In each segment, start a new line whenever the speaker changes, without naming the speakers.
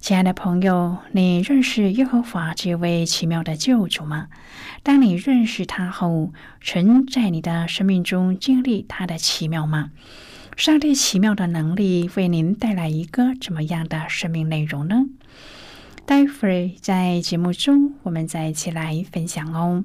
亲爱的朋友，你认识耶和华这位奇妙的救主吗？当你认识他后，曾在你的生命中经历他的奇妙吗？上帝奇妙的能力为您带来一个怎么样的生命内容呢？待会儿在节目中，我们再一起来分享哦。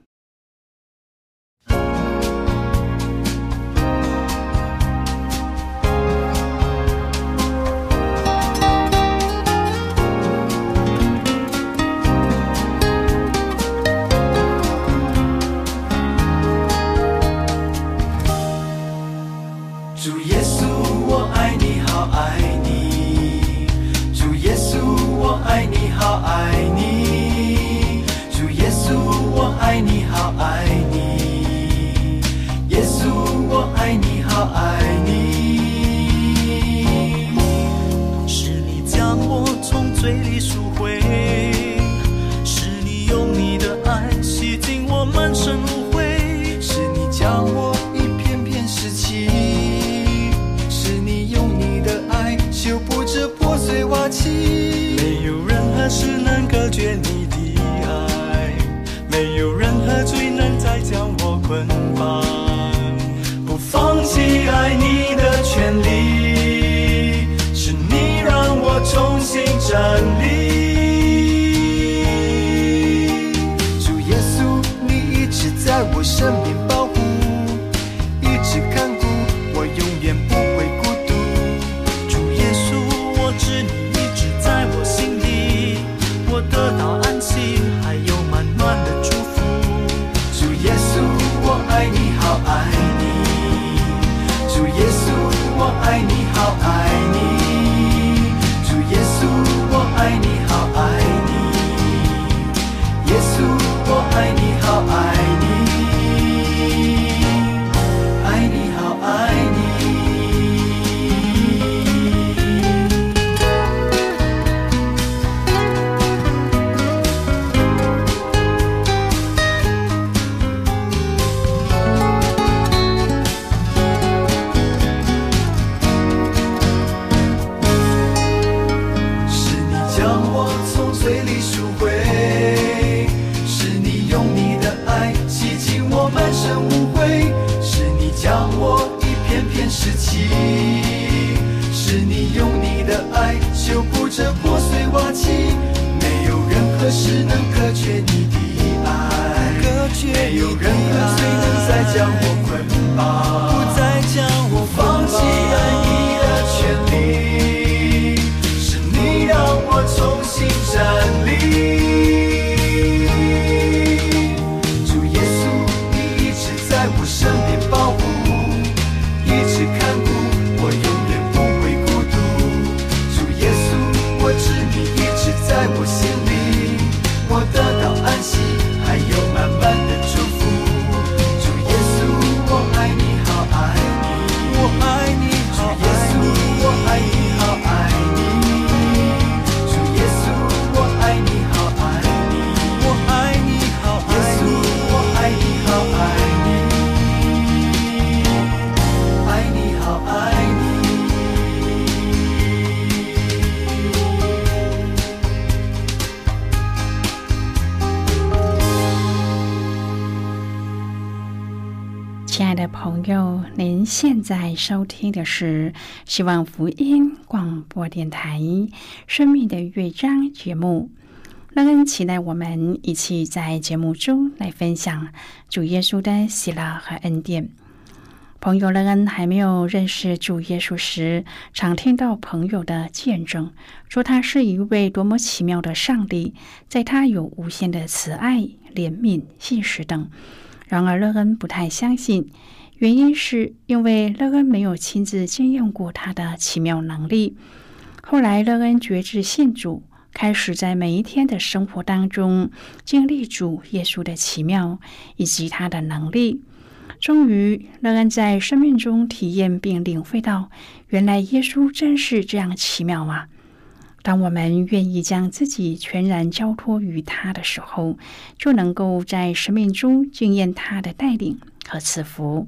回，是你用你的爱
洗净我满身污秽，
是你将我一片片拾起，是你用你
的
爱修补这破碎瓦器。我爱你好爱
정정
朋友，您现在收听的是希望福音广播电台《生命的乐章》节目。乐恩期待我们一起在节目中来分享主耶稣的喜乐和恩典。朋友乐恩还没有认识主耶稣时，常听到朋友的见证，说他是一位多么奇妙的上帝，在他有无限的慈爱、怜悯、信实等。然而，乐恩不太相信，原因是因为乐恩没有亲自经验过他的奇妙能力。后来，乐恩觉知信主，开始在每一天的生活当中经历主耶稣的奇妙以及他的能力。终于，乐恩在生命中体验并领会到，原来耶稣真是这样奇妙啊！当我们愿意将自己全然交托于他的时候，就能够在生命中经验他的带领和赐福。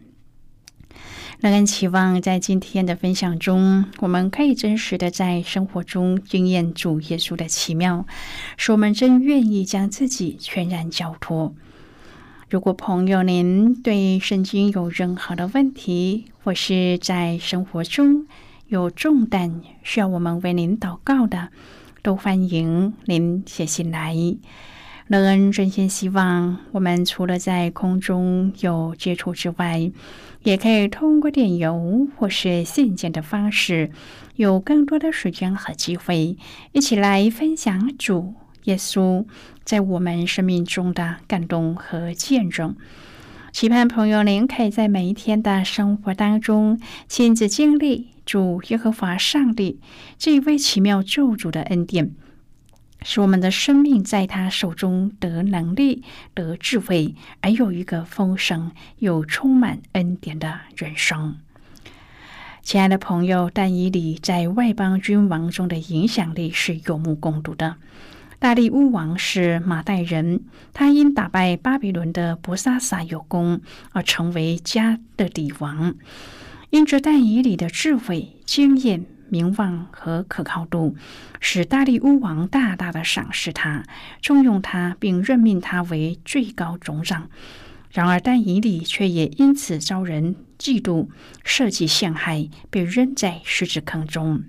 乐恩期望在今天的分享中，我们可以真实的在生活中经验主耶稣的奇妙，使我们真愿意将自己全然交托。如果朋友您对圣经有任何的问题，或是在生活中有重担需要我们为您祷告的，都欢迎您写信来。乐恩真心希望，我们除了在空中有接触之外，也可以通过电邮或是信件的方式，有更多的时间和机会，一起来分享主耶稣在我们生命中的感动和见证。期盼朋友您可以在每一天的生活当中，亲自经历主耶和华上帝这一位奇妙救主的恩典。使我们的生命在他手中得能力、得智慧，而有一个丰盛又充满恩典的人生。亲爱的朋友，但以理在外邦君王中的影响力是有目共睹的。大利乌王是马代人，他因打败巴比伦的伯沙撒有功，而成为加的底王。因着但以理的智慧、经验。名望和可靠度，使大力乌王大大的赏识他，重用他，并任命他为最高总长。然而，但以理却也因此遭人嫉妒，设计陷害，被扔在狮子坑中。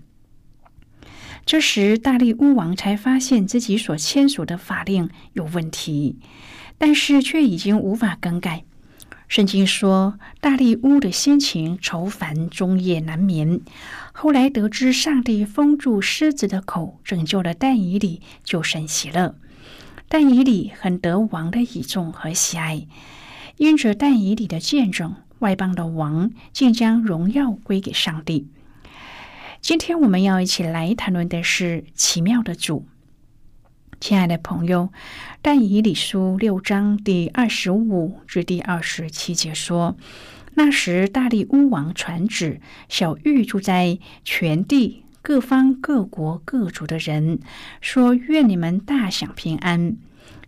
这时，大力乌王才发现自己所签署的法令有问题，但是却已经无法更改。圣经说，大力乌的心情愁烦，终夜难眠。后来得知上帝封住狮子的口，拯救了但以理，就甚喜乐。但以理很得王的倚重和喜爱，因着但以理的见证，外邦的王竟将荣耀归给上帝。今天我们要一起来谈论的是奇妙的主。亲爱的朋友，但以理书六章第二十五至第二十七节说：“那时大力乌王传旨，小玉住在全地各方各国各族的人，说：愿你们大享平安。”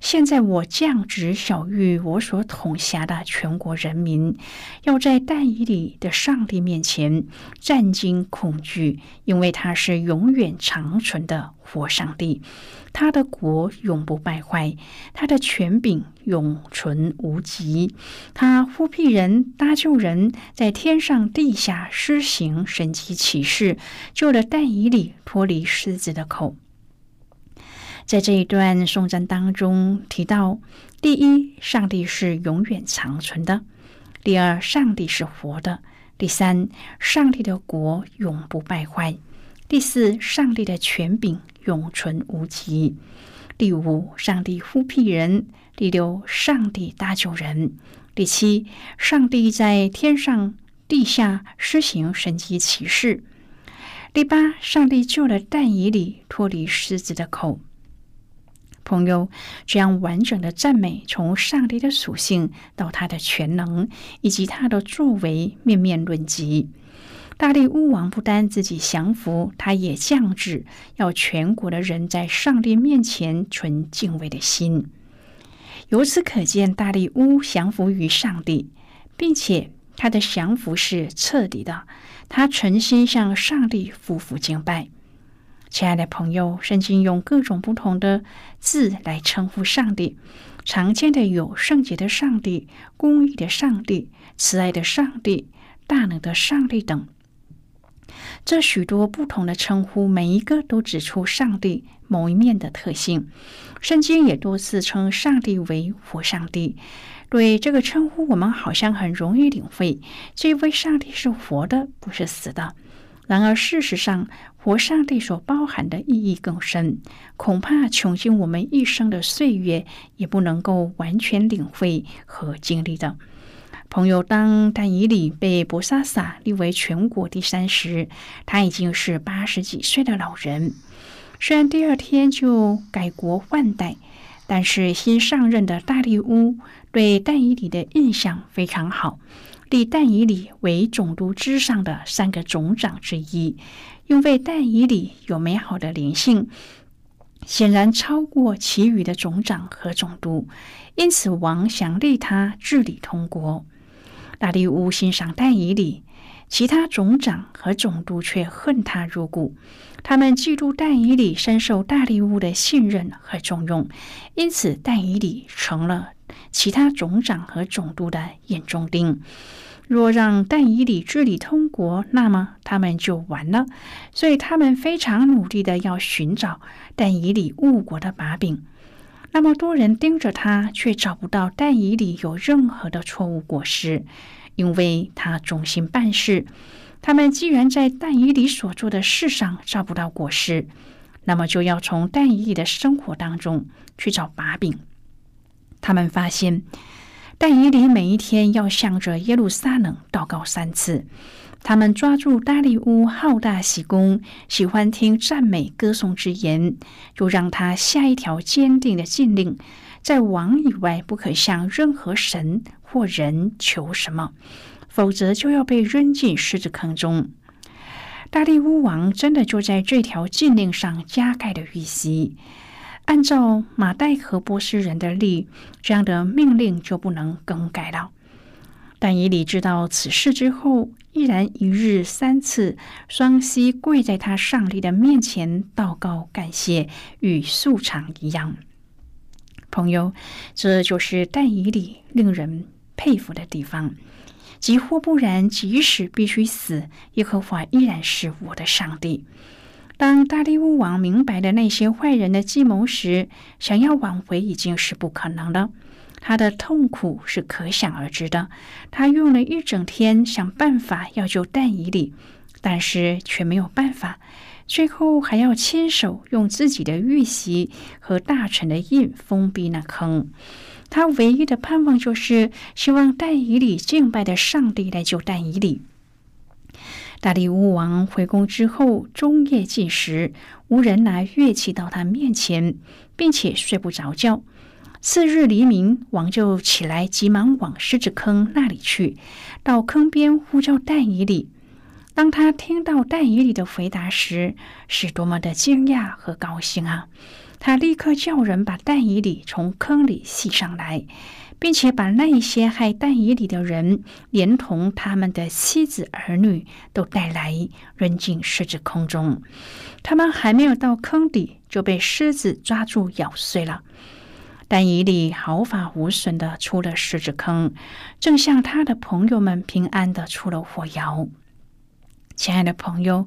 现在我降旨小谕我所统辖的全国人民，要在但以里的上帝面前战惊恐惧，因为他是永远长存的活上帝，他的国永不败坏，他的权柄永存无极，他呼辟人搭救人，在天上地下施行神迹奇事，救了但以里脱离狮子的口。在这一段颂赞当中提到：第一，上帝是永远长存的；第二，上帝是活的；第三，上帝的国永不败坏；第四，上帝的权柄永存无极；第五，上帝呼辟人；第六，上帝搭救人；第七，上帝在天上地下施行神迹奇事；第八，上帝救了但以里脱离狮子的口。朋友，这样完整的赞美，从上帝的属性到他的全能，以及他的作为，面面论及。大力乌王不单自己降服，他也降旨，要全国的人在上帝面前存敬畏的心。由此可见，大力乌降服于上帝，并且他的降服是彻底的，他诚心向上帝夫妇敬拜。亲爱的朋友，圣经用各种不同的字来称呼上帝，常见的有圣洁的上帝、公义的上帝、慈爱的上帝、大能的上帝等。这许多不同的称呼，每一个都指出上帝某一面的特性。圣经也多次称上帝为活上帝。对这个称呼，我们好像很容易领会，这位上帝是活的，不是死的。然而，事实上，活上帝所包含的意义更深，恐怕穷尽我们一生的岁月，也不能够完全领会和经历的。朋友，当但以里被博萨萨立为全国第三时，他已经是八十几岁的老人。虽然第二天就改国换代，但是新上任的大力乌对但以里的印象非常好。立但以里为总督之上的三个总长之一，因为但以里有美好的灵性，显然超过其余的总长和总督，因此王想立他治理通国。大力乌欣赏但以里，其他总长和总督却恨他入骨。他们嫉妒但以里深受大力乌的信任和重用，因此但以里成了其他总长和总督的眼中钉。若让但以理治理通国，那么他们就完了。所以他们非常努力的要寻找但以理误国的把柄。那么多人盯着他，却找不到但以理有任何的错误果实，因为他忠心办事。他们既然在但以理所做的事上找不到果实，那么就要从但以理的生活当中去找把柄。他们发现。但以理每一天要向着耶路撒冷祷告三次。他们抓住大利乌好大喜功，喜欢听赞美歌颂之言，就让他下一条坚定的禁令：在王以外不可向任何神或人求什么，否则就要被扔进狮子坑中。大利乌王真的就在这条禁令上加盖了玉玺。按照马代和波斯人的例，这样的命令就不能更改了。但以理知道此事之后，依然一日三次双膝跪在他上帝的面前祷告感谢，与素常一样。朋友，这就是但以理令人佩服的地方。即或不然，即使必须死，耶和华依然是我的上帝。当大利乌王明白了那些坏人的计谋时，想要挽回已经是不可能了。他的痛苦是可想而知的。他用了一整天想办法要救但以里，但是却没有办法。最后还要亲手用自己的玉玺和大臣的印封闭那坑。他唯一的盼望就是希望但以里敬拜的上帝来救但以里。大力乌王回宫之后，终夜进食，无人拿乐器到他面前，并且睡不着觉。次日黎明，王就起来，急忙往狮子坑那里去，到坑边呼叫戴以里。当他听到戴以里的回答时，是多么的惊讶和高兴啊！他立刻叫人把戴以里从坑里吸上来。并且把那些害但以里的人，连同他们的妻子儿女都带来，扔进狮子坑中。他们还没有到坑底，就被狮子抓住咬碎了。但以理毫发无损的出了狮子坑，正像他的朋友们平安的出了火窑。亲爱的朋友，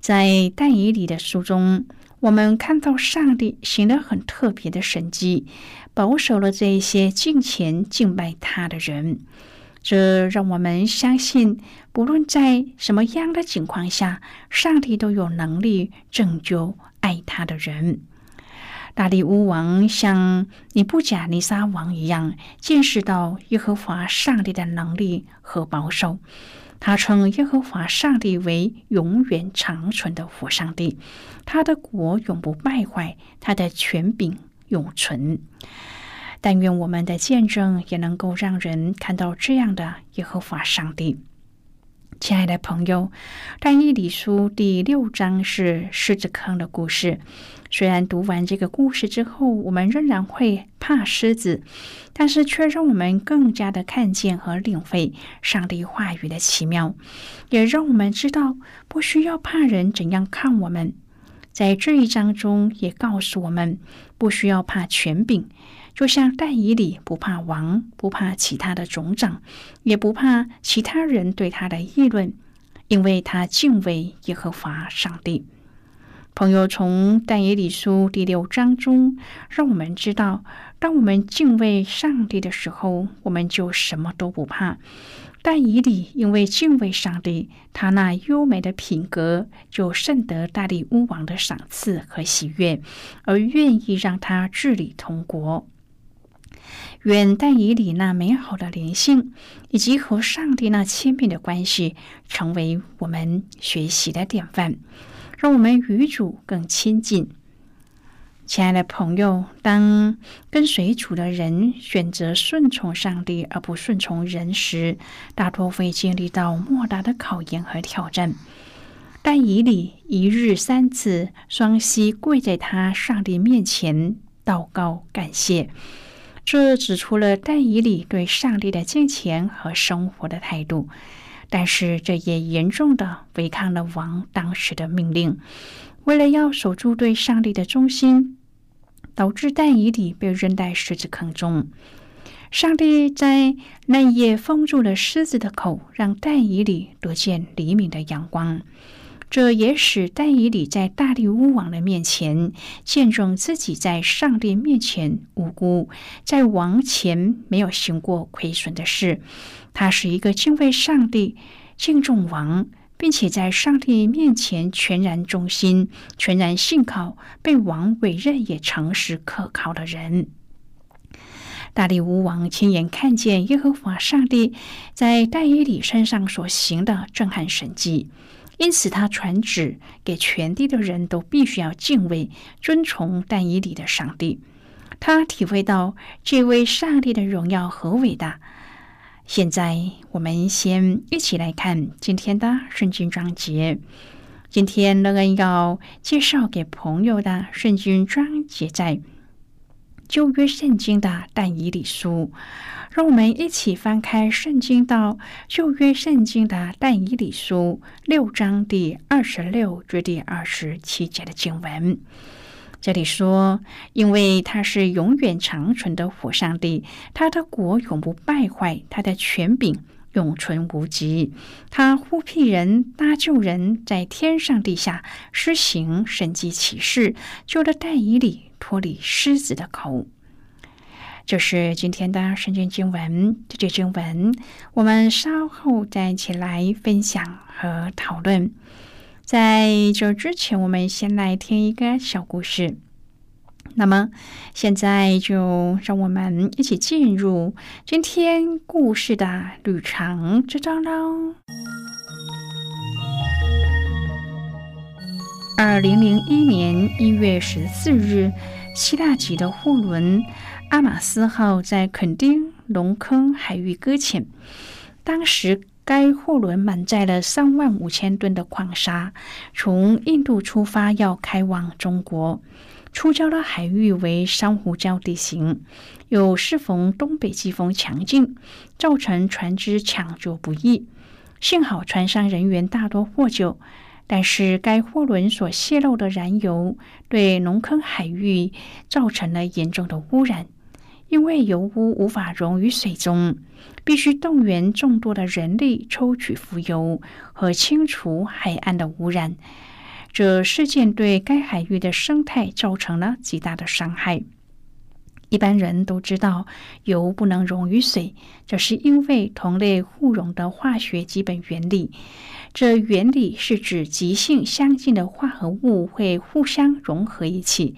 在但以理的书中。我们看到上帝行了很特别的神迹，保守了这一些敬虔敬拜他的人。这让我们相信，不论在什么样的情况下，上帝都有能力拯救爱他的人。大力乌王像尼布甲尼撒王一样，见识到耶和华上帝的能力和保守。他称耶和华上帝为永远长存的活上帝，他的国永不败坏，他的权柄永存。但愿我们的见证也能够让人看到这样的耶和华上帝。亲爱的朋友，但以理书第六章是狮子坑的故事。虽然读完这个故事之后，我们仍然会怕狮子，但是却让我们更加的看见和领会上帝话语的奇妙，也让我们知道不需要怕人怎样看我们。在这一章中，也告诉我们不需要怕权柄。就像但以理不怕王，不怕其他的总长，也不怕其他人对他的议论，因为他敬畏耶和华上帝。朋友从但以理书第六章中，让我们知道，当我们敬畏上帝的时候，我们就什么都不怕。但以理因为敬畏上帝，他那优美的品格就甚得大利乌王的赏赐和喜悦，而愿意让他治理同国。愿但以理那美好的灵性，以及和上帝那亲密的关系，成为我们学习的典范，让我们与主更亲近。亲爱的朋友，当跟随主的人选择顺从上帝而不顺从人时，大多会经历到莫大的考验和挑战。但以理一日三次双膝跪在他上帝面前祷告感谢。这指出了但以理对上帝的金钱和生活的态度，但是这也严重的违抗了王当时的命令。为了要守住对上帝的忠心，导致但以理被扔在狮子坑中。上帝在那夜封住了狮子的口，让但以理得见黎明的阳光。这也使但以理在大力乌王的面前见证自己在上帝面前无辜，在王前没有行过亏损的事。他是一个敬畏上帝、敬重王，并且在上帝面前全然忠心、全然信靠、被王委任也诚实可靠的人。大力乌王亲眼看见耶和华上帝在但以理身上所行的震撼神迹。因此，他传旨给全地的人都必须要敬畏、尊崇但以理的上帝。他体会到这位上帝的荣耀和伟大。现在，我们先一起来看今天的圣经章节。今天，乐恩要介绍给朋友的圣经章节在旧约圣经的但以理书。让我们一起翻开圣经到旧约圣经的但以理书六章第二十六至第二十七节的经文。这里说：“因为他是永远长存的火上帝，他的国永不败坏，他的权柄永存无极。他呼辟人搭救人，在天上地下施行神迹奇事，救了但以理脱离狮子的口。”这是今天的圣经经文，这节经文我们稍后再一起来分享和讨论。在这之前，我们先来听一个小故事。那么，现在就让我们一起进入今天故事的旅程之中喽。二零零一年一月十四日，希腊籍的货轮。阿马斯号在垦丁龙坑海域搁浅，当时该货轮满载了三万五千吨的矿砂，从印度出发要开往中国。出礁的海域为珊瑚礁地形，又适逢东北季风强劲，造成船只抢救不易。幸好船上人员大多获救，但是该货轮所泄漏的燃油对龙坑海域造成了严重的污染。因为油污无法溶于水中，必须动员众多的人力抽取浮油和清除海岸的污染。这事件对该海域的生态造成了极大的伤害。一般人都知道油不能溶于水，这是因为同类互溶的化学基本原理。这原理是指极性相近的化合物会互相融合一起。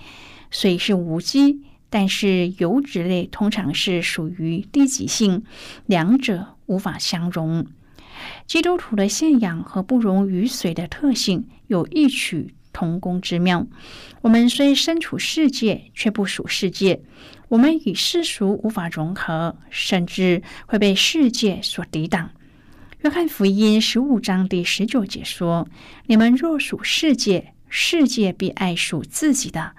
水是无机。但是油脂类通常是属于低级性，两者无法相容。基督徒的信仰和不溶于水的特性有异曲同工之妙。我们虽身处世界，却不属世界。我们与世俗无法融合，甚至会被世界所抵挡。约翰福音十五章第十九节说：“你们若属世界，世界必爱属自己的。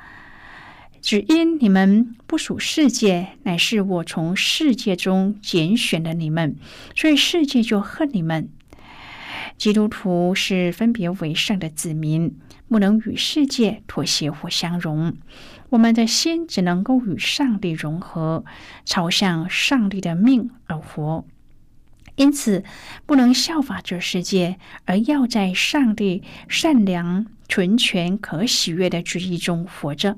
只因你们不属世界，乃是我从世界中拣选的你们，所以世界就恨你们。”基督徒是分别为圣的子民，不能与世界妥协或相容。我们的心只能够与上帝融合，朝向上帝的命而活。因此，不能效法这世界，而要在上帝善良、纯全、可喜悦的旨意中活着。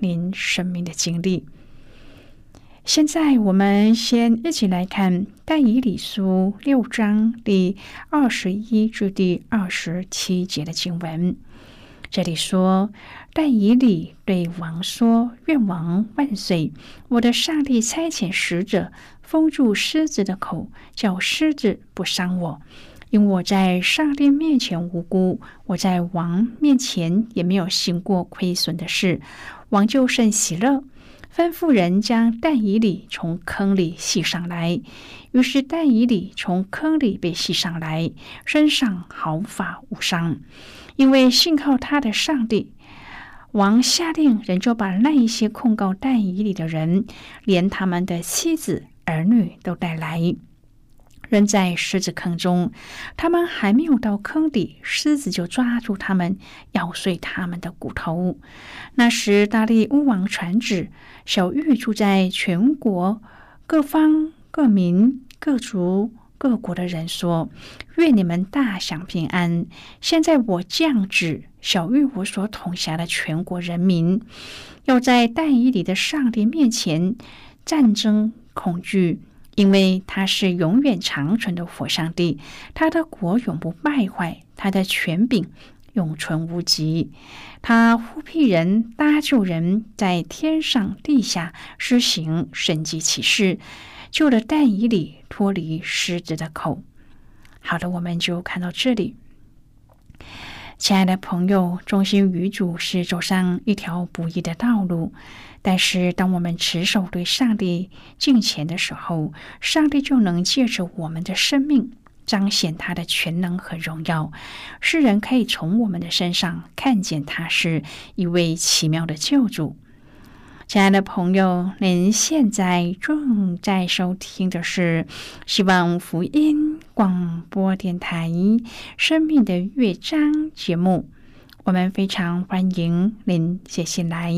您生命的经历。现在，我们先一起来看《但以理书》六章第二十一至第二十七节的经文。这里说。但以理对王说：“愿王万岁！我的上帝差遣使者封住狮子的口，叫狮子不伤我，因我在上帝面前无辜，我在王面前也没有行过亏损的事。王就甚喜乐，吩咐人将但以理从坑里系上来。于是但以理从坑里被系上来，身上毫发无伤，因为信靠他的上帝。”王下令，人就把那一些控告但以里的人，连他们的妻子儿女都带来，扔在狮子坑中。他们还没有到坑底，狮子就抓住他们，咬碎他们的骨头。那时，大力乌王传旨，小玉住在全国各方各民各族。各国的人说：“愿你们大享平安。”现在我降旨，小玉我所统辖的全国人民，要在但以里的上帝面前战争恐惧，因为他是永远长存的火上帝，他的国永不败坏，他的权柄永存无极。他呼辟人搭救人，在天上地下施行神迹启示。救了但以里脱离狮子的口。好的，我们就看到这里。亲爱的朋友，忠心于主是走上一条不易的道路，但是当我们持守对上帝敬虔的时候，上帝就能借着我们的生命彰显他的全能和荣耀。世人可以从我们的身上看见他是一位奇妙的救主。亲爱的朋友，您现在正在收听的是希望福音广播电台《生命的乐章》节目。我们非常欢迎您写信来。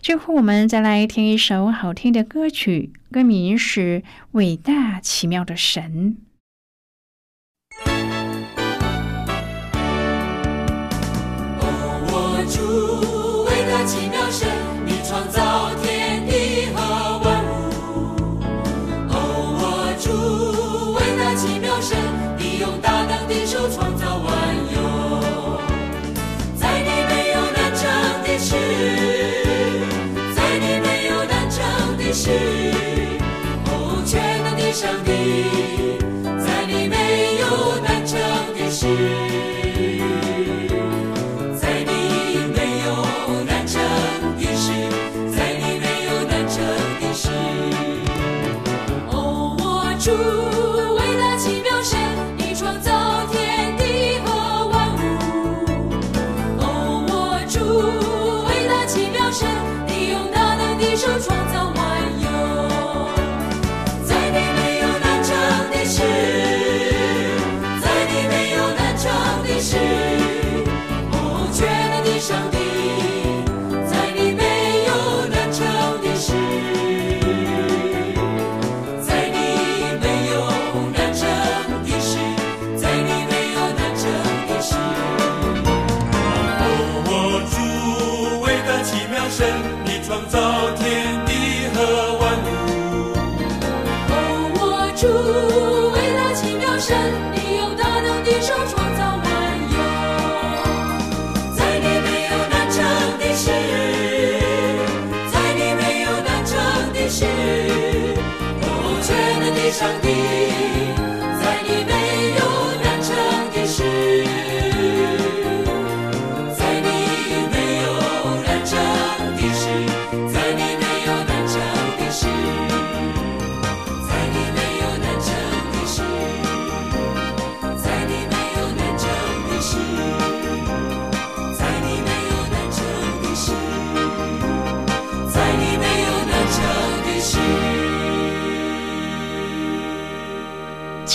最后，我们再来听一首好听的歌曲，歌名是《伟大奇妙的神》。
我主，伟大奇妙神。创造